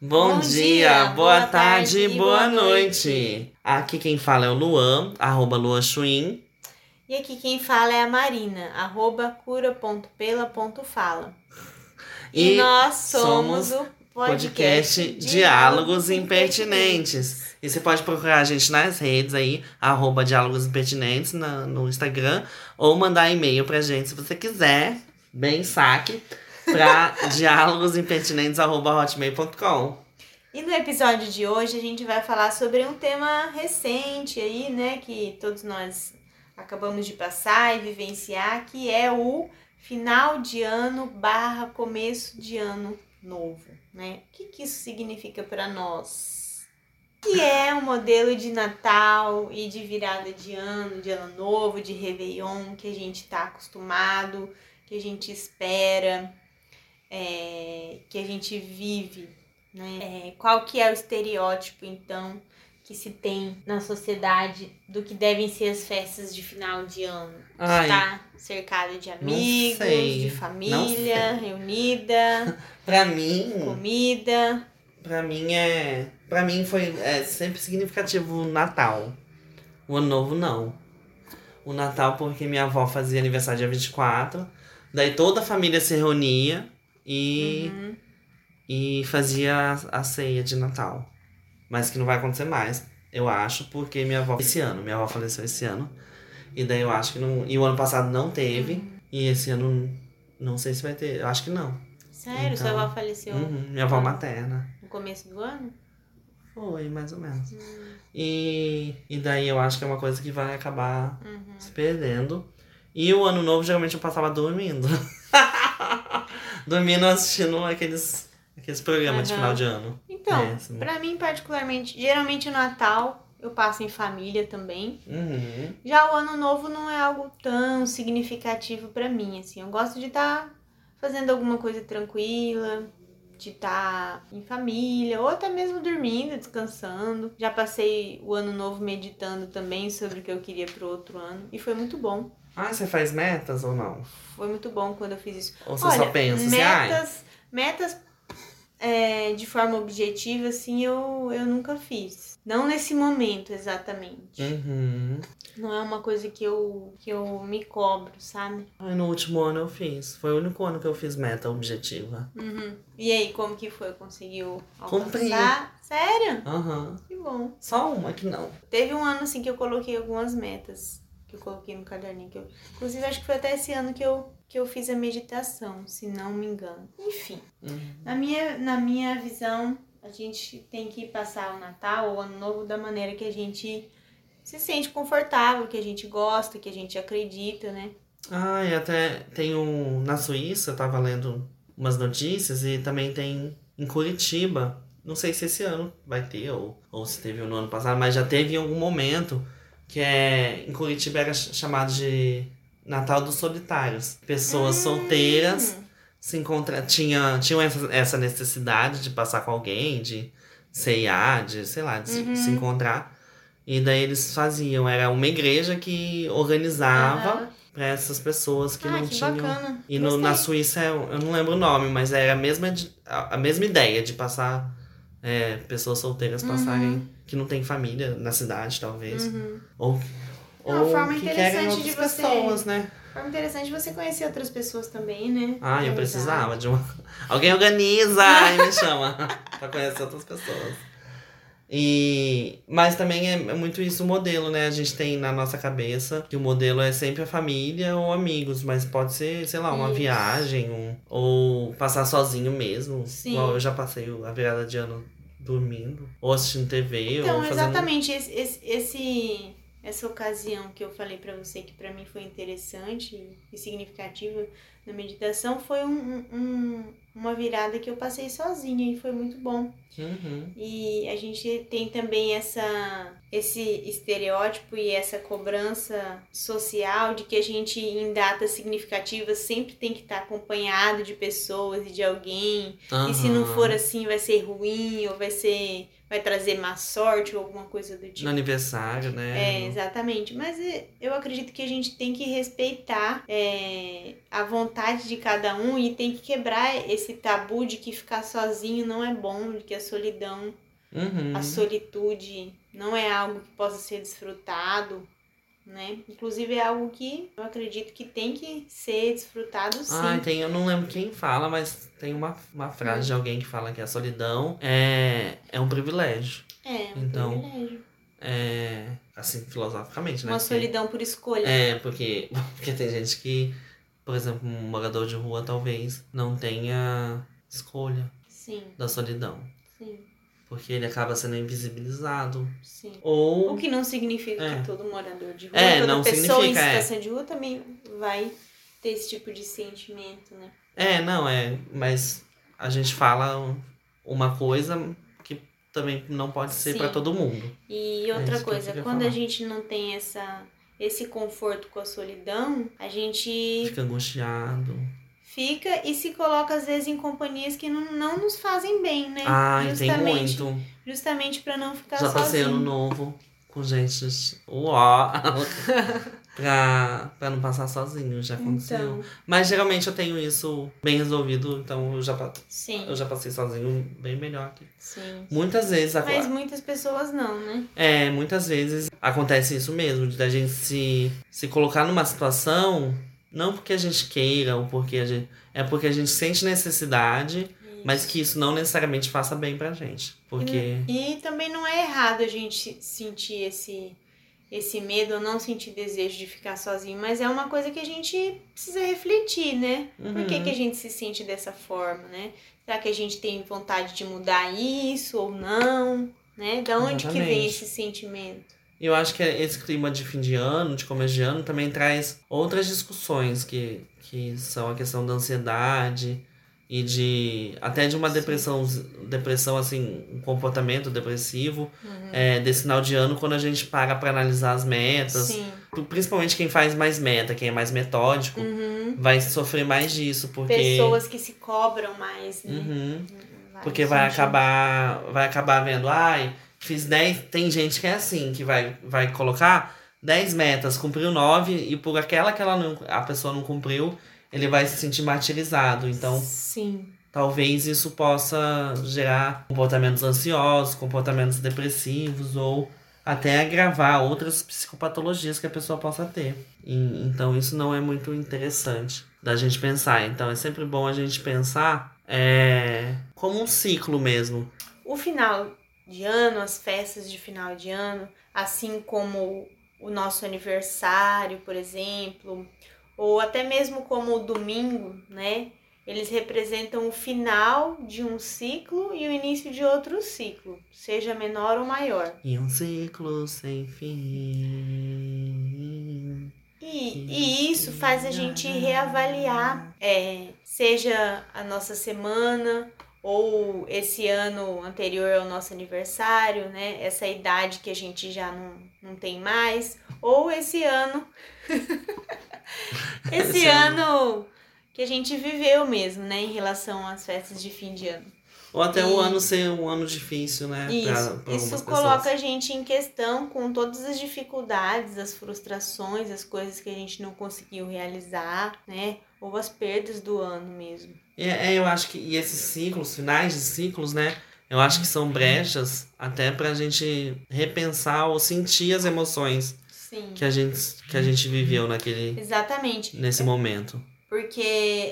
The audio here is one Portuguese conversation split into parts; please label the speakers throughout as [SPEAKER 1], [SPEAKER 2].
[SPEAKER 1] Bom,
[SPEAKER 2] Bom
[SPEAKER 1] dia,
[SPEAKER 2] dia,
[SPEAKER 1] boa,
[SPEAKER 2] boa
[SPEAKER 1] tarde,
[SPEAKER 2] tarde,
[SPEAKER 1] boa noite.
[SPEAKER 2] noite.
[SPEAKER 1] Aqui quem fala é o Luan, arroba Luan Chuin.
[SPEAKER 2] E aqui quem fala é a Marina, arroba cura.pela.fala. E,
[SPEAKER 1] E
[SPEAKER 2] nós somos,
[SPEAKER 1] somos
[SPEAKER 2] o
[SPEAKER 1] podcast Diálogos Impertinentes. E você pode procurar a gente nas redes aí, arroba Diálogos Impertinentes na- no Instagram, ou mandar e-mail pra gente se você quiser, bem saque, pra diálogosimpertinentes.hotmail.com.
[SPEAKER 2] E no episódio de hoje a gente vai falar sobre um tema recente aí, né, que todos nós acabamos de passar e vivenciar, que é o final de ano barra começo de ano novo, né? O que, que isso significa para nós? Que é um modelo de Natal e de virada de ano, de ano novo, de Réveillon, que a gente tá acostumado, que a gente espera, é, que a gente vive né? É, qual que é o estereótipo, então, que se tem na sociedade do que devem ser as festas de final de ano?
[SPEAKER 1] Ai.
[SPEAKER 2] Estar cercado de amigos, de família, reunida,
[SPEAKER 1] Pra mim,
[SPEAKER 2] comida.
[SPEAKER 1] Pra mim é. Pra mim foi é, sempre significativo o Natal. O ano novo não. O Natal porque minha avó fazia aniversário dia 24. Daí toda a família se reunia e,
[SPEAKER 2] Uhum.
[SPEAKER 1] e fazia a, a ceia de Natal. Mas que não vai acontecer mais, eu acho, porque minha avó. Esse ano, minha avó faleceu esse ano. E daí eu acho que não. E o ano passado não teve. E esse ano não sei se vai ter. Eu acho que não.
[SPEAKER 2] Sério, sua
[SPEAKER 1] Então,
[SPEAKER 2] avó faleceu
[SPEAKER 1] Uhum, minha avó materna.
[SPEAKER 2] no começo do ano?
[SPEAKER 1] Foi, mais ou menos.
[SPEAKER 2] Hum.
[SPEAKER 1] E, e daí eu acho que é uma coisa que vai acabar
[SPEAKER 2] Uhum.
[SPEAKER 1] se perdendo. E o ano novo, geralmente eu passava dormindo. dormindo assistindo aqueles, aqueles programas de
[SPEAKER 2] Aham.
[SPEAKER 1] final de ano.
[SPEAKER 2] Então,
[SPEAKER 1] Péssimo.
[SPEAKER 2] pra mim, particularmente, geralmente o Natal eu passo em família também.
[SPEAKER 1] Uhum.
[SPEAKER 2] Já o ano novo não é algo tão significativo pra mim, assim. Eu gosto de estar fazendo alguma coisa tranquila, de estar em família, ou até mesmo dormindo, descansando. Já passei o ano novo meditando também sobre o que eu queria pro outro ano e foi muito bom.
[SPEAKER 1] Ah, você faz metas ou não?
[SPEAKER 2] Foi muito bom quando eu fiz isso.
[SPEAKER 1] Ou você só pensa assim, ai,
[SPEAKER 2] metas, metas é, de forma objetiva, assim, eu, eu nunca fiz. Não nesse momento, exatamente.
[SPEAKER 1] Uhum.
[SPEAKER 2] Não é uma coisa que eu, que eu me cobro, sabe?
[SPEAKER 1] Ai, no último ano eu fiz. Foi o único ano que eu fiz meta objetiva.
[SPEAKER 2] Uhum. E aí, como que foi? Conseguiu
[SPEAKER 1] Cumpri.
[SPEAKER 2] alcançar? Sério?
[SPEAKER 1] Aham.
[SPEAKER 2] Que bom.
[SPEAKER 1] Só uma que não.
[SPEAKER 2] Teve um ano, assim, que eu coloquei algumas metas. Que eu coloquei no caderninho. Que eu... Inclusive, acho que foi até esse ano que eu, que eu fiz a meditação, se não me engano. Enfim.
[SPEAKER 1] Uhum.
[SPEAKER 2] Na minha, na minha visão, a gente tem que passar o Natal ou o Ano Novo da maneira que a gente se sente confortável, que a gente gosta, que a gente acredita, né?
[SPEAKER 1] Ah, e até tem um. Na Suíça, eu tava lendo umas notícias e também tem em Curitiba. Não sei se esse ano vai ter ou, ou se teve no ano passado, mas já teve em algum momento que é. Em Curitiba era ch- chamado de Natal dos Solitários. Pessoas solteiras
[SPEAKER 2] Hum,
[SPEAKER 1] se encontrar. Tinha, tinham essa, necessidade de passar com alguém, de ceiar, de, sei lá, de se-
[SPEAKER 2] Uhum.
[SPEAKER 1] se encontrar. E daí eles faziam. Era uma igreja que organizava
[SPEAKER 2] aham.
[SPEAKER 1] pra essas pessoas que
[SPEAKER 2] ah,
[SPEAKER 1] não
[SPEAKER 2] que
[SPEAKER 1] tinham.
[SPEAKER 2] bacana.
[SPEAKER 1] E no, na. Suíça, eu não lembro o nome, mas era a mesma, a, mesma ideia de passar é, pessoas solteiras passarem que não tem família na cidade, talvez.
[SPEAKER 2] Uhum.
[SPEAKER 1] Ou,
[SPEAKER 2] É uma
[SPEAKER 1] ou
[SPEAKER 2] forma
[SPEAKER 1] que querem
[SPEAKER 2] interessante
[SPEAKER 1] outras
[SPEAKER 2] de você-
[SPEAKER 1] pessoas, né?
[SPEAKER 2] Forma interessante você conhecer outras pessoas também, né?
[SPEAKER 1] Ah, eu precisava de uma. Alguém organiza e me chama pra conhecer outras pessoas. E... Mas também é é muito isso o modelo, né? A gente tem na nossa cabeça que o modelo é sempre a família ou amigos, mas pode ser, sei lá, uma
[SPEAKER 2] Isso.
[SPEAKER 1] viagem um... ou passar sozinho mesmo.
[SPEAKER 2] Sim.
[SPEAKER 1] Igual eu já passei a virada de ano dormindo, ou assistindo TV,
[SPEAKER 2] Então,
[SPEAKER 1] ou fazendo.
[SPEAKER 2] exatamente, esse, esse, esse- essa ocasião que eu falei pra você que pra mim foi interessante e significativa na meditação foi um, um- uma virada que eu passei sozinha e foi muito bom.
[SPEAKER 1] Uhum.
[SPEAKER 2] E a gente tem também essa esse estereótipo e essa cobrança social de que a gente em datas significativas sempre tem que estar acompanhado de pessoas e de alguém e se não for assim, vai ser ruim, ou vai ser. Vai trazer má sorte ou alguma coisa do tipo.
[SPEAKER 1] No aniversário,
[SPEAKER 2] É,
[SPEAKER 1] né?
[SPEAKER 2] exatamente. Mas é, eu acredito que a gente tem que respeitar é, a vontade vontade de cada um e tem que quebrar esse tabu de que ficar sozinho não é bom, de que a solidão,
[SPEAKER 1] Uhum.
[SPEAKER 2] a solitude não é algo que possa ser desfrutado, né? Inclusive é algo que eu acredito que tem que ser desfrutado sim.
[SPEAKER 1] Ah, tem, eu não lembro quem fala, mas tem uma, uma frase de alguém que fala que a solidão é, é um privilégio.
[SPEAKER 2] é, um
[SPEAKER 1] então,
[SPEAKER 2] privilégio.
[SPEAKER 1] É, assim, filosoficamente, né?
[SPEAKER 2] Uma
[SPEAKER 1] Que-
[SPEAKER 2] solidão por escolha.
[SPEAKER 1] É, porque, porque tem gente que, por exemplo, um morador de rua talvez não tenha escolha
[SPEAKER 2] Sim,
[SPEAKER 1] da solidão.
[SPEAKER 2] sim,
[SPEAKER 1] Porque ele acaba sendo invisibilizado.
[SPEAKER 2] sim.
[SPEAKER 1] Ou.
[SPEAKER 2] O que não significa
[SPEAKER 1] É.
[SPEAKER 2] que todo morador de rua,
[SPEAKER 1] É,
[SPEAKER 2] toda pessoa em
[SPEAKER 1] é.
[SPEAKER 2] situação de rua também vai ter esse tipo de sentimento, né?
[SPEAKER 1] É, não, é. Mas a gente fala uma coisa que também não pode ser pra todo mundo.
[SPEAKER 2] E outra
[SPEAKER 1] É que eu
[SPEAKER 2] coisa,
[SPEAKER 1] queria
[SPEAKER 2] quando a
[SPEAKER 1] falar.
[SPEAKER 2] gente não tem essa esse conforto com a solidão, a gente
[SPEAKER 1] Fica angustiado.
[SPEAKER 2] Fica e se coloca às vezes em companhias que não, não nos fazem bem, né?
[SPEAKER 1] Ai, tem muito.
[SPEAKER 2] Justamente para não ficar
[SPEAKER 1] Já passei ano
[SPEAKER 2] sozinho.
[SPEAKER 1] novo com gente. Uó! pra, pra não passar sozinho, já aconteceu.
[SPEAKER 2] Então,
[SPEAKER 1] Mas geralmente eu tenho isso bem resolvido, então eu já,
[SPEAKER 2] sim,
[SPEAKER 1] eu já passei sozinho bem melhor aqui.
[SPEAKER 2] sim.
[SPEAKER 1] Muitas vezes
[SPEAKER 2] Mas
[SPEAKER 1] agora.
[SPEAKER 2] muitas pessoas não, né?
[SPEAKER 1] É, muitas vezes acontece isso mesmo, de da gente se, se colocar numa situação, não porque a gente queira ou porque a gente. É porque a gente sente necessidade, mas que isso não necessariamente faça bem pra gente. Porque.
[SPEAKER 2] E também não é errado a gente sentir esse, esse medo ou não sentir desejo de ficar sozinho, mas é uma coisa que a gente precisa refletir, né? Por que,
[SPEAKER 1] Uhum.
[SPEAKER 2] que a gente se sente dessa forma, né? Será que a gente tem vontade de mudar isso ou não? Né? Da onde que vem
[SPEAKER 1] Exatamente.
[SPEAKER 2] esse sentimento?
[SPEAKER 1] Eu acho que esse clima de fim de ano, de começo de ano, também traz outras discussões que, que são a questão da ansiedade e de até de uma depressão, depressão assim, um comportamento depressivo é, desse final de ano quando a gente para para analisar as metas,
[SPEAKER 2] Sim.
[SPEAKER 1] principalmente quem faz mais meta, quem é mais metódico,
[SPEAKER 2] Uhum.
[SPEAKER 1] vai sofrer mais disso porque
[SPEAKER 2] Pessoas que se cobram mais, né?
[SPEAKER 1] Uhum.
[SPEAKER 2] Vai
[SPEAKER 1] Porque vai acabar, vai acabar vendo, ai, fiz 10. Tem gente que é assim, que vai, vai colocar 10 metas, cumpriu 9 e por aquela que ela não, a pessoa não cumpriu, ele vai se sentir martirizado. Então,
[SPEAKER 2] Sim.
[SPEAKER 1] talvez isso possa gerar comportamentos ansiosos, comportamentos depressivos ou até agravar outras psicopatologias que a pessoa possa ter. E- então, isso não é muito interessante da gente pensar. Então, é sempre bom a gente pensar é, como um ciclo mesmo.
[SPEAKER 2] O final de ano, as festas de final de ano, assim como o nosso aniversário, por exemplo, ou até mesmo como o domingo, né? Eles representam o final de um ciclo e o início de outro ciclo, seja menor ou maior.
[SPEAKER 1] E um ciclo sem fim.
[SPEAKER 2] E, e isso faz a gente reavaliar, é, seja a nossa semana ou esse ano anterior ao nosso aniversário, né? Essa idade que a gente já não, não tem mais, ou esse ano. esse
[SPEAKER 1] Esse ano.
[SPEAKER 2] ano que a gente viveu mesmo, né? Em relação às festas de fim de ano.
[SPEAKER 1] Ou até
[SPEAKER 2] E-
[SPEAKER 1] o ano ser um ano difícil, né? pra-
[SPEAKER 2] Isso,
[SPEAKER 1] pra algumas
[SPEAKER 2] isso
[SPEAKER 1] pessoas.
[SPEAKER 2] coloca a gente em questão com todas as dificuldades, as frustrações, as coisas que a gente não conseguiu realizar, né? Ou as perdas do ano mesmo.
[SPEAKER 1] É, é, eu acho que e esses ciclos, finais de ciclos, né? Eu acho que são brechas até pra gente repensar ou sentir as emoções
[SPEAKER 2] Sim.
[SPEAKER 1] que a gente, que a gente viveu naquele,
[SPEAKER 2] Exatamente.
[SPEAKER 1] nesse momento.
[SPEAKER 2] Porque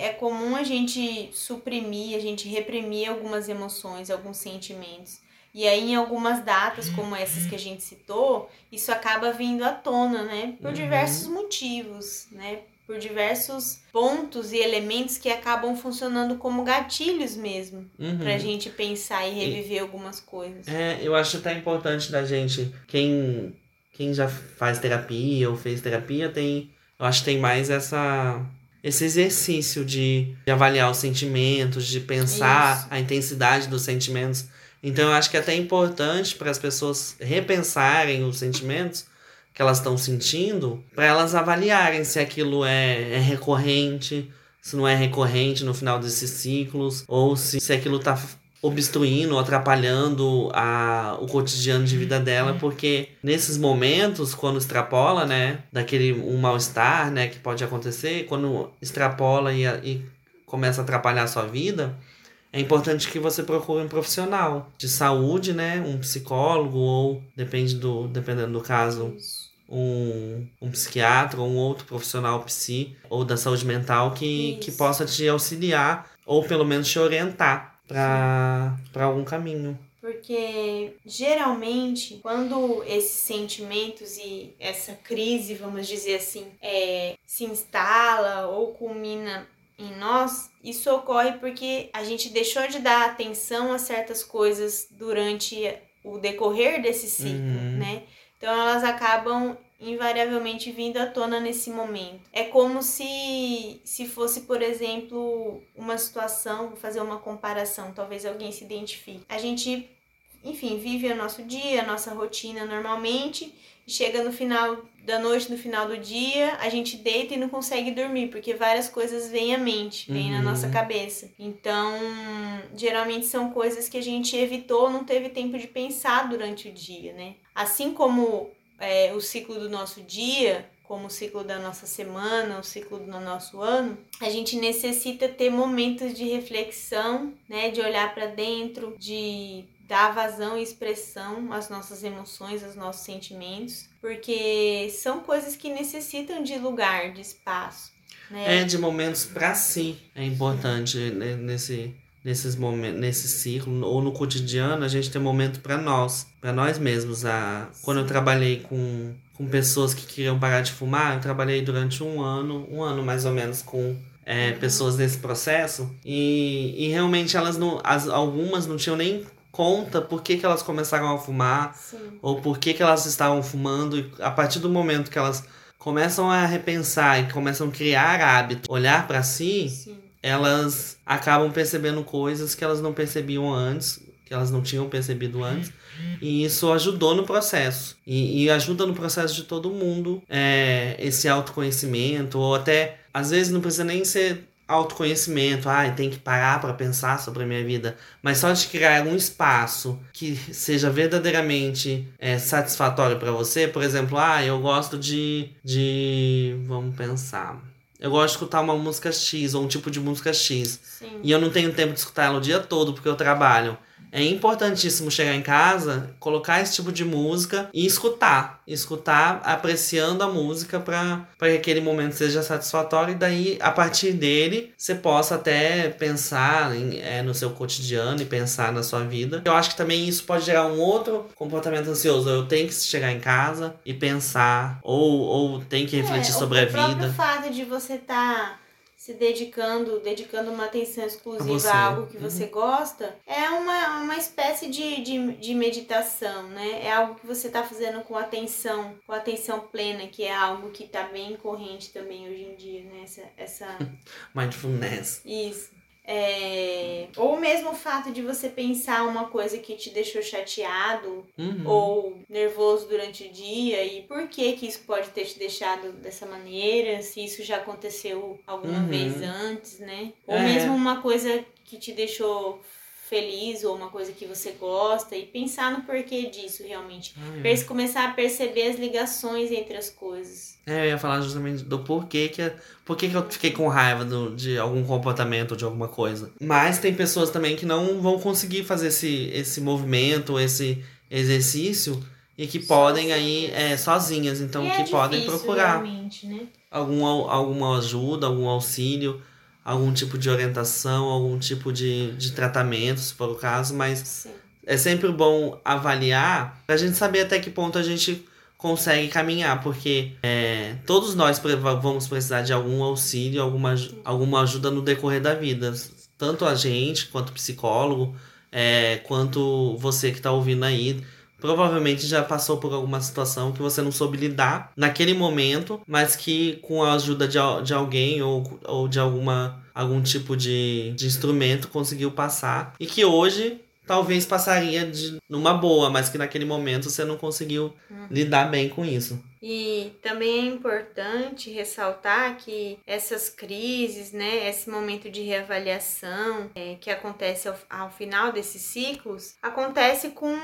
[SPEAKER 2] é comum a gente suprimir, a gente reprimir algumas emoções, alguns sentimentos. E aí, em algumas datas, como essas que a gente citou, isso acaba vindo à tona, né? Por
[SPEAKER 1] Uhum.
[SPEAKER 2] diversos motivos, né? Por diversos pontos e elementos que acabam funcionando como gatilhos mesmo,
[SPEAKER 1] Uhum.
[SPEAKER 2] pra gente pensar e reviver algumas coisas.
[SPEAKER 1] É, eu acho até importante da gente, quem, quem já faz terapia ou fez terapia, tem, eu acho que tem mais essa, esse exercício de, de avaliar os sentimentos, de pensar
[SPEAKER 2] Isso.
[SPEAKER 1] a intensidade dos sentimentos. Então eu acho que é até importante para as pessoas repensarem os sentimentos que elas estão sentindo, para elas avaliarem se aquilo é, é recorrente, se não é recorrente no final desses ciclos, ou se, se aquilo tá obstruindo, atrapalhando a, o cotidiano de vida dela, porque nesses momentos, quando extrapola, né, daquele um mal-estar, né, que pode acontecer, quando extrapola e, e começa a atrapalhar a sua vida, é importante que você procure um profissional de saúde, né, um psicólogo ou depende do dependendo do caso, um, um psiquiatra ou um outro profissional psi ou da saúde mental que, que possa te auxiliar ou pelo menos te orientar para algum caminho.
[SPEAKER 2] Porque geralmente, quando esses sentimentos e essa crise, vamos dizer assim, é, se instala ou culmina em nós, isso ocorre porque a gente deixou de dar atenção a certas coisas durante o decorrer desse ciclo, uhum. né? Então elas acabam invariavelmente vindo à tona nesse momento. É como se se fosse, por exemplo, uma situação, vou fazer uma comparação, talvez alguém se identifique. A gente, enfim, vive o nosso dia, a nossa rotina normalmente, e chega no final da noite, no final do dia, a gente deita e não consegue dormir, porque várias coisas vêm à mente, vêm uhum. na nossa cabeça. Então, geralmente são coisas que a gente evitou, não teve tempo de pensar durante o dia, né? Assim como é, o ciclo do nosso dia, como o ciclo da nossa semana, o ciclo do nosso ano, a gente necessita ter momentos de reflexão, né, de olhar para dentro, de dar vazão e expressão às nossas emoções, aos nossos sentimentos, porque são coisas que necessitam de lugar, de espaço. Né?
[SPEAKER 1] É, de momentos para si. É importante né, nesse nesses momentos, nesse ciclo ou no cotidiano, a gente tem momento para nós, para nós mesmos. A quando eu trabalhei com com pessoas que queriam parar de fumar, eu trabalhei durante um ano, um ano mais ou menos com é, uhum. pessoas nesse processo e, e realmente elas não, as, algumas não tinham nem conta por que, que elas começaram a fumar Sim. ou por que, que elas estavam fumando e a partir do momento que elas começam a repensar e começam a criar hábito, olhar para si, Sim elas acabam percebendo coisas que elas não percebiam antes, que elas não tinham percebido antes. E isso ajudou no processo. E, e ajuda no processo de todo mundo é, esse autoconhecimento, ou até, às vezes, não precisa nem ser autoconhecimento, ah, tem que parar para pensar sobre a minha vida, mas só de criar um espaço que seja verdadeiramente é, satisfatório para você, por exemplo, ah, eu gosto de, de, vamos pensar, eu gosto de escutar uma música X ou um tipo de música X. Sim. E eu não tenho tempo de escutar ela o dia todo porque eu trabalho. É importantíssimo chegar em casa, colocar esse tipo de música e escutar. Escutar, apreciando a música para que aquele momento seja satisfatório e daí, a partir dele, você possa até pensar em, é, no seu cotidiano e pensar na sua vida. Eu acho que também isso pode gerar um outro comportamento ansioso. Eu tenho que chegar em casa e pensar, ou, ou tem que refletir é, sobre a vida. O
[SPEAKER 2] fato de você estar. Tá se dedicando, dedicando uma atenção exclusiva a, a algo que uhum. você gosta, é uma, uma espécie de, de, de meditação, né? É algo que você está fazendo com atenção, com atenção plena, que é algo que está bem corrente também hoje em dia, né? Essa, essa...
[SPEAKER 1] Mindfulness.
[SPEAKER 2] Isso. É... Ou mesmo o fato de você pensar uma coisa que te deixou chateado uhum. ou nervoso durante o dia e por que que isso pode ter te deixado dessa maneira, se isso já aconteceu alguma uhum. vez antes, né? Ou é. mesmo uma coisa que te deixou feliz ou uma coisa que você gosta e pensar no porquê disso realmente. Ah, é. Começar a perceber as ligações entre as coisas.
[SPEAKER 1] É, eu ia falar justamente do porquê que, porquê que eu fiquei com raiva do, de algum comportamento, de alguma coisa. Mas tem pessoas também que não vão conseguir fazer esse, esse movimento, esse exercício e que podem aí é, sozinhas, então
[SPEAKER 2] e
[SPEAKER 1] que
[SPEAKER 2] é
[SPEAKER 1] podem procurar
[SPEAKER 2] né?
[SPEAKER 1] algum, alguma ajuda, algum auxílio algum tipo de orientação, algum tipo de, de tratamento, se for o caso, mas Sim. é sempre bom avaliar pra gente saber até que ponto a gente consegue caminhar, porque é, todos nós vamos precisar de algum auxílio, alguma, alguma ajuda no decorrer da vida. Tanto a gente, quanto o psicólogo, é, quanto você que está ouvindo aí provavelmente já passou por alguma situação que você não soube lidar naquele momento, mas que com a ajuda de, de alguém ou, ou de alguma algum tipo de, de instrumento conseguiu passar e que hoje talvez passaria de numa boa, mas que naquele momento você não conseguiu uhum. lidar bem com isso.
[SPEAKER 2] E também é importante ressaltar que essas crises, né, esse momento de reavaliação é, que acontece ao, ao final desses ciclos, acontece com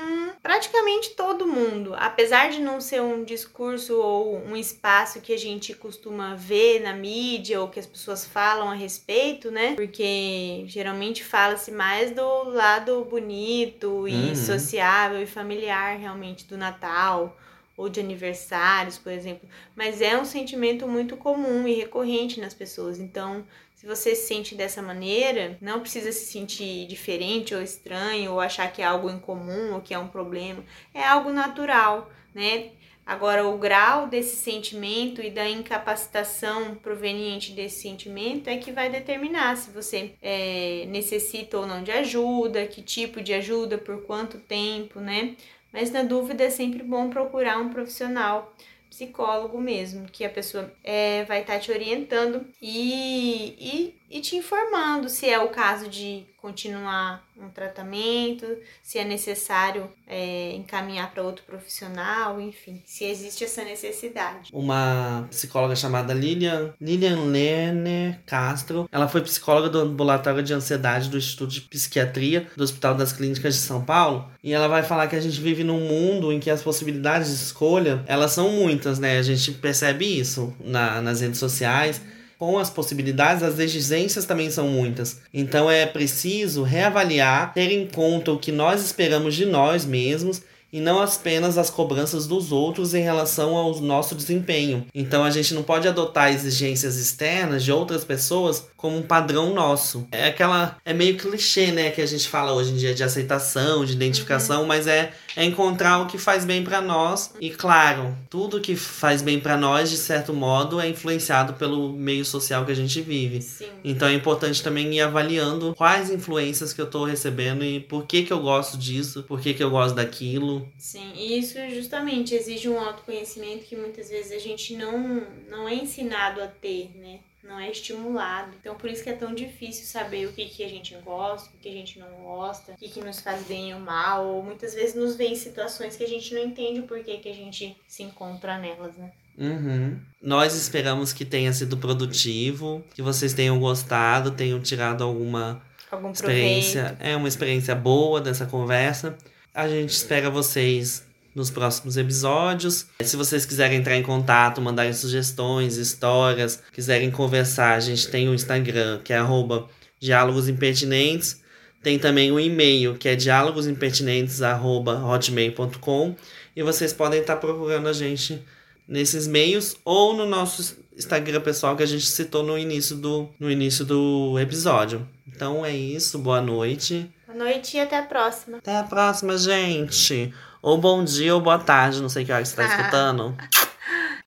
[SPEAKER 2] praticamente todo mundo. Apesar de não ser um discurso ou um espaço que a gente costuma ver na mídia ou que as pessoas falam a respeito, né? Porque geralmente fala-se mais do lado bonito e uhum. sociável e familiar realmente do Natal ou de aniversários, por exemplo, mas é um sentimento muito comum e recorrente nas pessoas. Então, se você se sente dessa maneira, não precisa se sentir diferente ou estranho ou achar que é algo incomum ou que é um problema. É algo natural, né? Agora, o grau desse sentimento e da incapacitação proveniente desse sentimento é que vai determinar se você é, necessita ou não de ajuda, que tipo de ajuda, por quanto tempo, né? Mas na dúvida é sempre bom procurar um profissional psicólogo mesmo, que a pessoa é, vai estar tá te orientando e, e, e te informando se é o caso de continuar um tratamento, se é necessário é, encaminhar para outro profissional, enfim, se existe essa necessidade.
[SPEAKER 1] Uma psicóloga chamada Lilian, Lilian Lerner Castro, ela foi psicóloga do ambulatório de ansiedade do Instituto de Psiquiatria do Hospital das Clínicas de São Paulo, e ela vai falar que a gente vive num mundo em que as possibilidades de escolha, elas são muitas, né? A gente percebe isso na, nas redes sociais com as possibilidades, as exigências também são muitas. Então é preciso reavaliar, ter em conta o que nós esperamos de nós mesmos e não apenas as cobranças dos outros em relação ao nosso desempenho. Então a gente não pode adotar exigências externas de outras pessoas como um padrão nosso. É aquela é meio clichê, né, que a gente fala hoje em dia de aceitação, de identificação, uhum. mas é é encontrar o que faz bem para nós e claro, tudo que faz bem para nós de certo modo é influenciado pelo meio social que a gente vive.
[SPEAKER 2] Sim.
[SPEAKER 1] Então é importante também ir avaliando quais influências que eu tô recebendo e por que que eu gosto disso, por que que eu gosto daquilo.
[SPEAKER 2] Sim, e isso justamente exige um autoconhecimento que muitas vezes a gente não não é ensinado a ter, né? não é estimulado. Então por isso que é tão difícil saber o que, que a gente gosta, o que a gente não gosta, o que, que nos faz bem ou mal, ou muitas vezes nos vem situações que a gente não entende o porquê que a gente se encontra nelas, né?
[SPEAKER 1] Uhum. Nós esperamos que tenha sido produtivo, que vocês tenham gostado, tenham tirado alguma
[SPEAKER 2] Algum
[SPEAKER 1] experiência, é uma experiência boa dessa conversa. A gente espera vocês nos próximos episódios. Se vocês quiserem entrar em contato, mandarem sugestões, histórias, quiserem conversar, a gente tem o Instagram, que é arroba. Tem também o e-mail, que é diálogosimpertinentes.hotmail.com. E vocês podem estar procurando a gente nesses meios ou no nosso Instagram pessoal que a gente citou no início do, no início do episódio. Então é isso, boa noite.
[SPEAKER 2] Boa noite e até a próxima.
[SPEAKER 1] Até a próxima, gente. Ou bom dia ou boa tarde, não sei que hora que você tá ah. escutando.